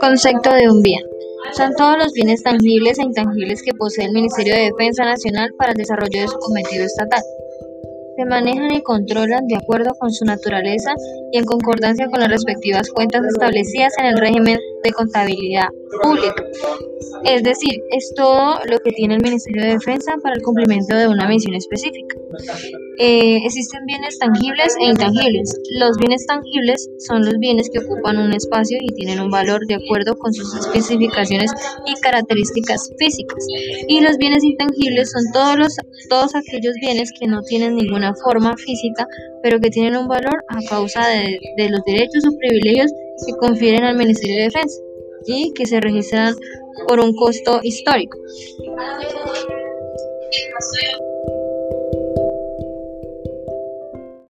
Concepto de un bien. Son todos los bienes tangibles e intangibles que posee el Ministerio de Defensa Nacional para el desarrollo de su cometido estatal. Se manejan y controlan de acuerdo con su naturaleza y en concordancia con las respectivas cuentas establecidas en el régimen de contabilidad pública. Es decir, es todo lo que tiene el Ministerio de Defensa para el cumplimiento de una misión específica. Eh, existen bienes tangibles e intangibles. Los bienes tangibles son los bienes que ocupan un espacio y tienen un valor de acuerdo con sus especificaciones y características físicas. Y los bienes intangibles son todos, los, todos aquellos bienes que no tienen ninguna forma física, pero que tienen un valor a causa de, de los derechos o privilegios que confieren al Ministerio de Defensa y que se registran por un costo histórico.